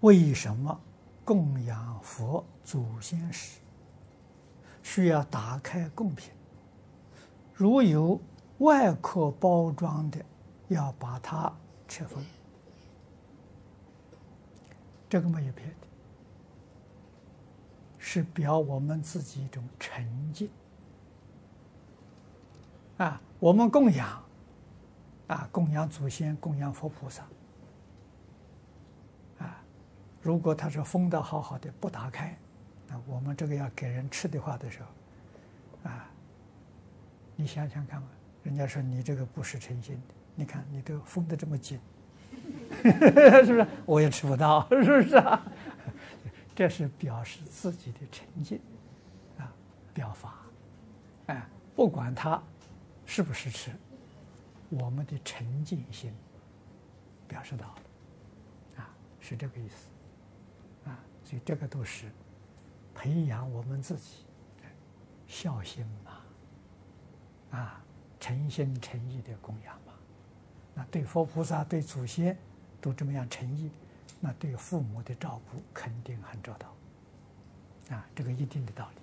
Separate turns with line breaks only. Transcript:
为什么供养佛祖先时需要打开供品？如有外壳包装的，要把它拆封。这个没有别的，是表我们自己一种沉静啊！我们供养啊，供养祖先，供养佛菩萨。如果他是封的好好的，不打开，那我们这个要给人吃的话的时候，啊，你想想看嘛，人家说你这个不是诚心的，你看你都封得这么紧。是不是？我也吃不到，是不是啊？这是表示自己的诚敬啊，表法。哎，不管他是不是吃，我们的诚敬心表示到了啊，是这个意思。所以这个都是培养我们自己孝心嘛，啊，诚心诚意的供养嘛。那对佛菩萨、对祖先。都这么样诚意，那对父母的照顾肯定很周到，啊，这个一定的道理。